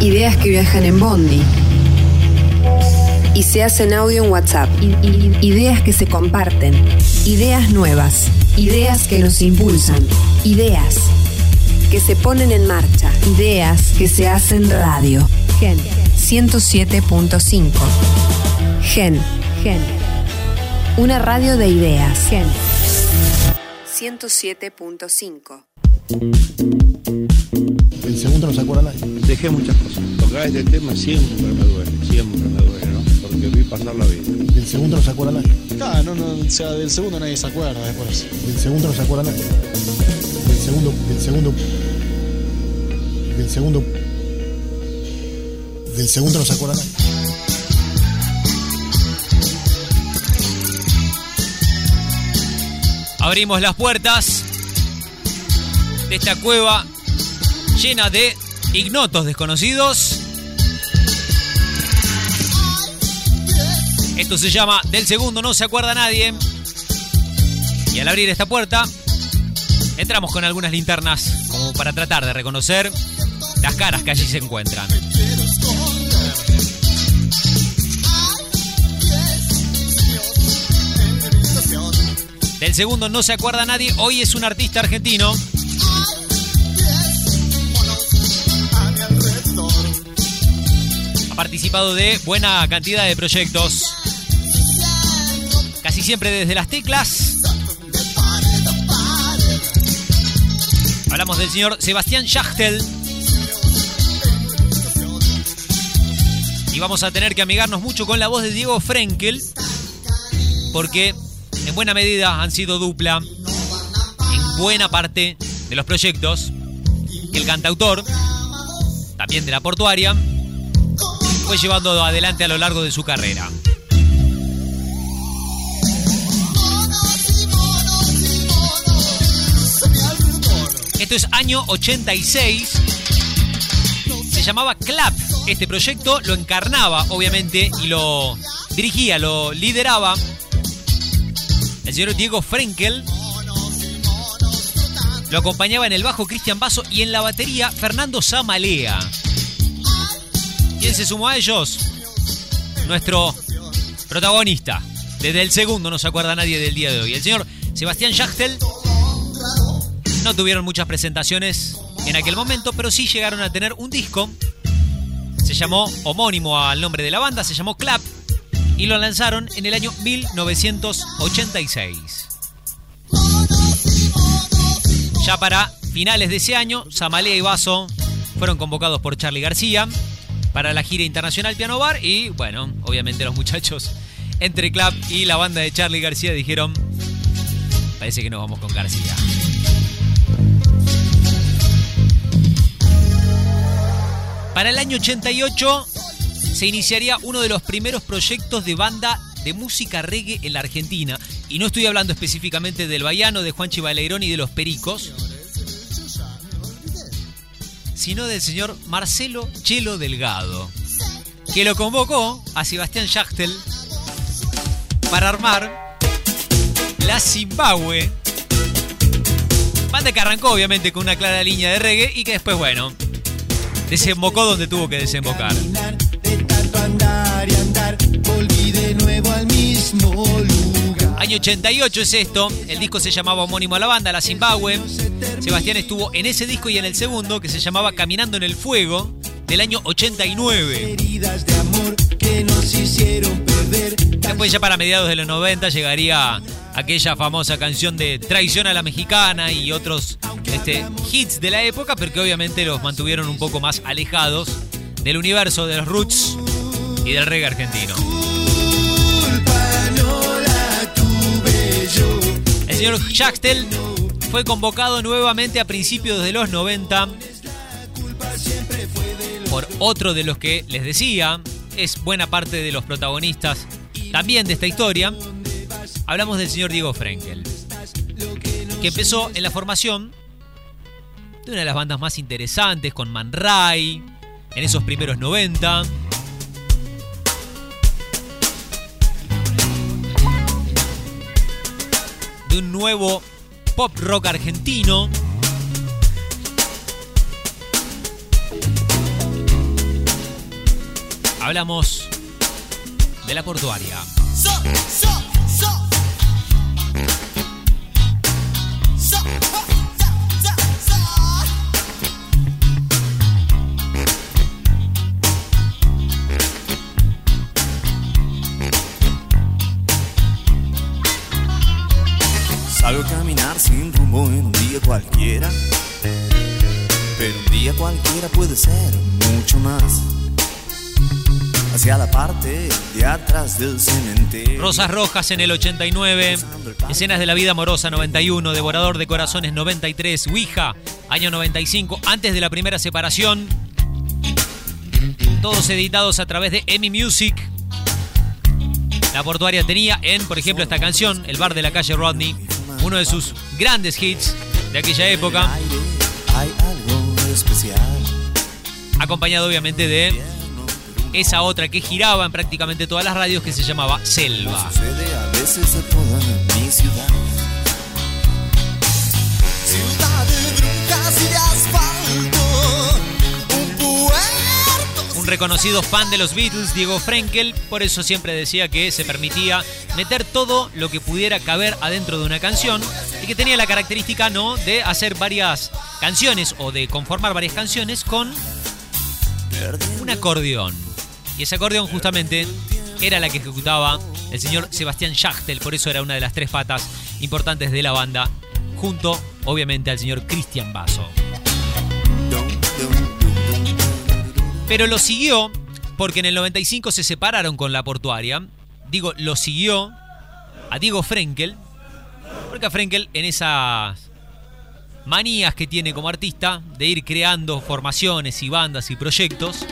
Ideas que viajan en Bondi. Y se hacen audio en WhatsApp. Ideas que se comparten. Ideas nuevas. Ideas que nos impulsan. Ideas que se ponen en marcha. Ideas que se hacen radio. Gen 107.5. Gen. Gen. Una radio de ideas. Gen 107.5. No se acuerda nadie. Dejé muchas cosas. Tocar este tema siempre me duele, siempre me duele, ¿no? Porque vi pasar la vida. Del segundo no se acuerda nadie. Claro, no, no, o sea, del segundo nadie se acuerda después. Del segundo no se acuerda nadie. Del segundo, del segundo. Del segundo. Del segundo no se acuerda nadie. Abrimos las puertas de esta cueva llena de ignotos desconocidos. Esto se llama Del segundo no se acuerda nadie. Y al abrir esta puerta, entramos con algunas linternas como para tratar de reconocer las caras que allí se encuentran. Del segundo no se acuerda nadie, hoy es un artista argentino. Participado de buena cantidad de proyectos. Casi siempre desde las teclas. Hablamos del señor Sebastián Schachtel. Y vamos a tener que amigarnos mucho con la voz de Diego Frenkel. Porque en buena medida han sido dupla en buena parte de los proyectos el cantautor, también de la portuaria, fue llevando adelante a lo largo de su carrera. Esto es año 86. Se llamaba Clap. Este proyecto lo encarnaba, obviamente, y lo dirigía, lo lideraba el señor Diego Frenkel. Lo acompañaba en el bajo Cristian Basso y en la batería Fernando Samalea. ¿Quién se sumó a ellos? Nuestro protagonista. Desde el segundo no se acuerda nadie del día de hoy. El señor Sebastián Schachtel. No tuvieron muchas presentaciones en aquel momento, pero sí llegaron a tener un disco. Se llamó homónimo al nombre de la banda, se llamó Clap y lo lanzaron en el año 1986. Ya para finales de ese año, Samalea y Basso fueron convocados por Charlie García para la gira internacional Piano Bar y bueno, obviamente los muchachos entre Clap y la banda de Charlie García dijeron, parece que nos vamos con García. Para el año 88 se iniciaría uno de los primeros proyectos de banda de música reggae en la Argentina. Y no estoy hablando específicamente del Baiano, de Juan Chivaleirón y de los Pericos, sino del señor Marcelo Chelo Delgado, que lo convocó a Sebastián Schachtel para armar la Zimbabue. Banda que arrancó obviamente con una clara línea de reggae y que después, bueno, desembocó donde tuvo que desembocar. Año 88 es esto, el disco se llamaba homónimo a la banda, La Zimbabue. Sebastián estuvo en ese disco y en el segundo, que se llamaba Caminando en el Fuego, del año 89. Heridas de amor que nos hicieron perder. Después ya para mediados de los 90 llegaría aquella famosa canción de Traición a la Mexicana y otros este, hits de la época, pero que obviamente los mantuvieron un poco más alejados del universo de los roots y del reggae argentino. El señor Schachtel fue convocado nuevamente a principios de los 90 por otro de los que les decía, es buena parte de los protagonistas también de esta historia. Hablamos del señor Diego Frenkel, que empezó en la formación de una de las bandas más interesantes con Man Ray en esos primeros 90. de un nuevo pop rock argentino. Hablamos de la portuaria. Mucho más. Hacia la parte de atrás del cementerio. Rosas Rojas en el 89, Escenas de la Vida Amorosa 91, Devorador de Corazones 93, Ouija, año 95, antes de la primera separación. Todos editados a través de EMI Music. La portuaria tenía en, por ejemplo, esta canción, El bar de la calle Rodney, uno de sus grandes hits de aquella época, hay algo especial. Acompañado obviamente de esa otra que giraba en prácticamente todas las radios que se llamaba Selva. Un reconocido fan de los Beatles, Diego Frenkel, por eso siempre decía que se permitía meter todo lo que pudiera caber adentro de una canción y que tenía la característica no de hacer varias canciones o de conformar varias canciones con un acordeón. Y ese acordeón justamente era la que ejecutaba el señor Sebastián Schachtel, por eso era una de las tres patas importantes de la banda, junto obviamente al señor Cristian Basso. Pero lo siguió porque en el 95 se separaron con la portuaria. Digo, lo siguió a Diego Frenkel. Porque a Frenkel en esas manías que tiene como artista de ir creando formaciones y bandas y proyectos,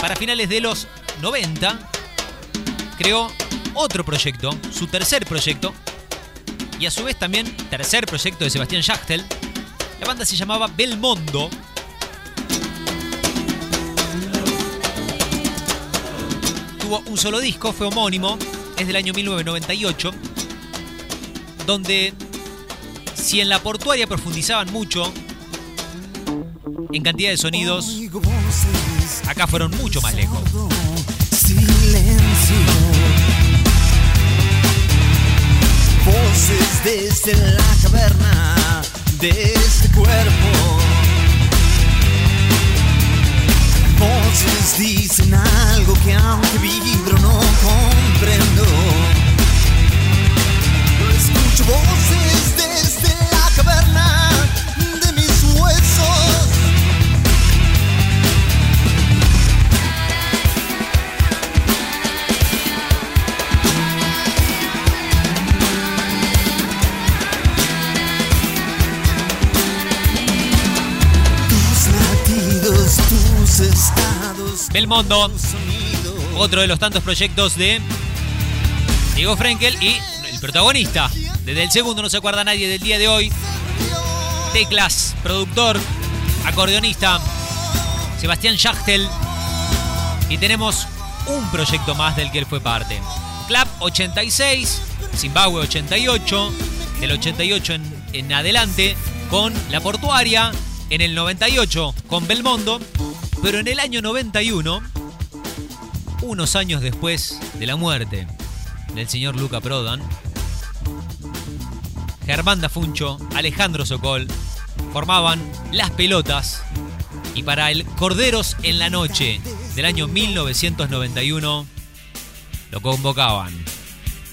para finales de los 90 creó otro proyecto, su tercer proyecto, y a su vez también tercer proyecto de Sebastián Schachtel. La banda se llamaba Belmondo. tuvo un solo disco, fue homónimo, es del año 1998, donde si en la portuaria profundizaban mucho en cantidad de sonidos, acá fueron mucho más lejos. Silencio. Voces desde la caverna de este cuerpo. Voces dicen algo que aunque vibro no comprendo. Belmondo, otro de los tantos proyectos de Diego Frenkel y el protagonista. Desde el segundo no se acuerda nadie del día de hoy. Teclas, productor, acordeonista, Sebastián Schachtel. Y tenemos un proyecto más del que él fue parte. Club 86, Zimbabue 88, del 88 en, en adelante con La Portuaria, en el 98 con Belmondo, pero en el año 91 unos años después de la muerte del señor Luca Prodan, Germán Dafuncho, Alejandro Sokol formaban Las Pelotas y para el Corderos en la Noche del año 1991 lo convocaban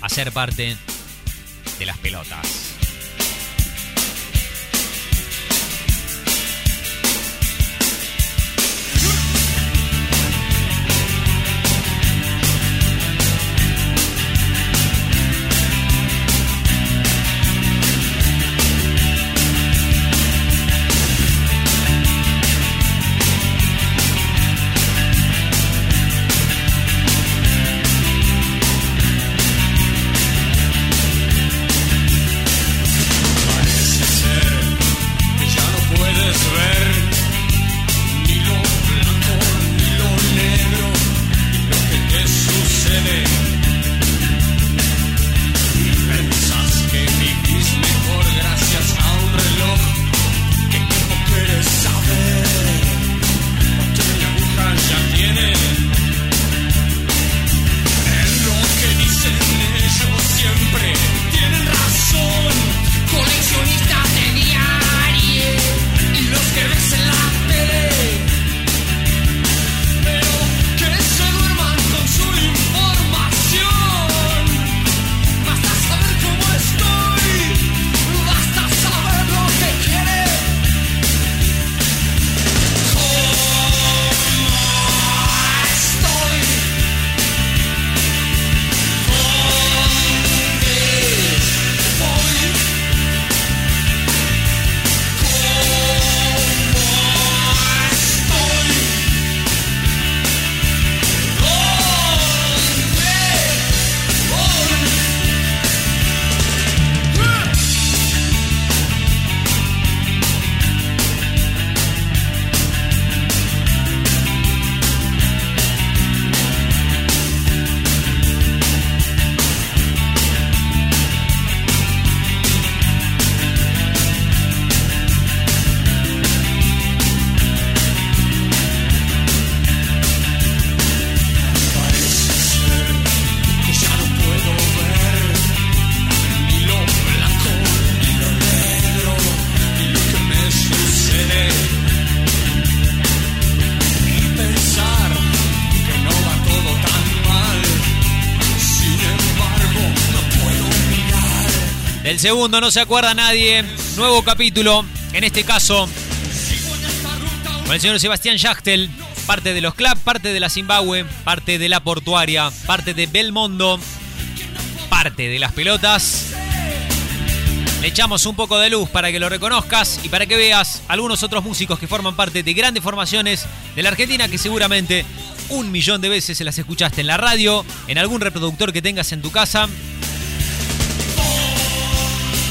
a ser parte de Las Pelotas. Segundo no se acuerda nadie. Nuevo capítulo. En este caso, con el señor Sebastián Schachtel. Parte de los club, parte de la Zimbabue, parte de la portuaria, parte de Belmondo, parte de las pelotas. Le echamos un poco de luz para que lo reconozcas y para que veas algunos otros músicos que forman parte de grandes formaciones de la Argentina que seguramente un millón de veces se las escuchaste en la radio, en algún reproductor que tengas en tu casa.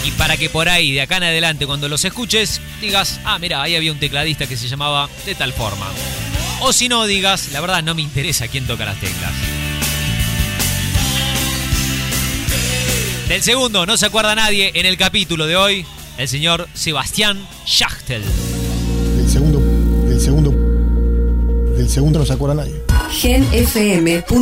Y para que por ahí, de acá en adelante, cuando los escuches, digas, ah, mira, ahí había un tecladista que se llamaba de tal forma. O si no, digas, la verdad no me interesa quién toca las teclas. Del segundo no se acuerda nadie en el capítulo de hoy, el señor Sebastián Schachtel. Del segundo, del segundo, del segundo no se acuerda nadie. genfm.com.ar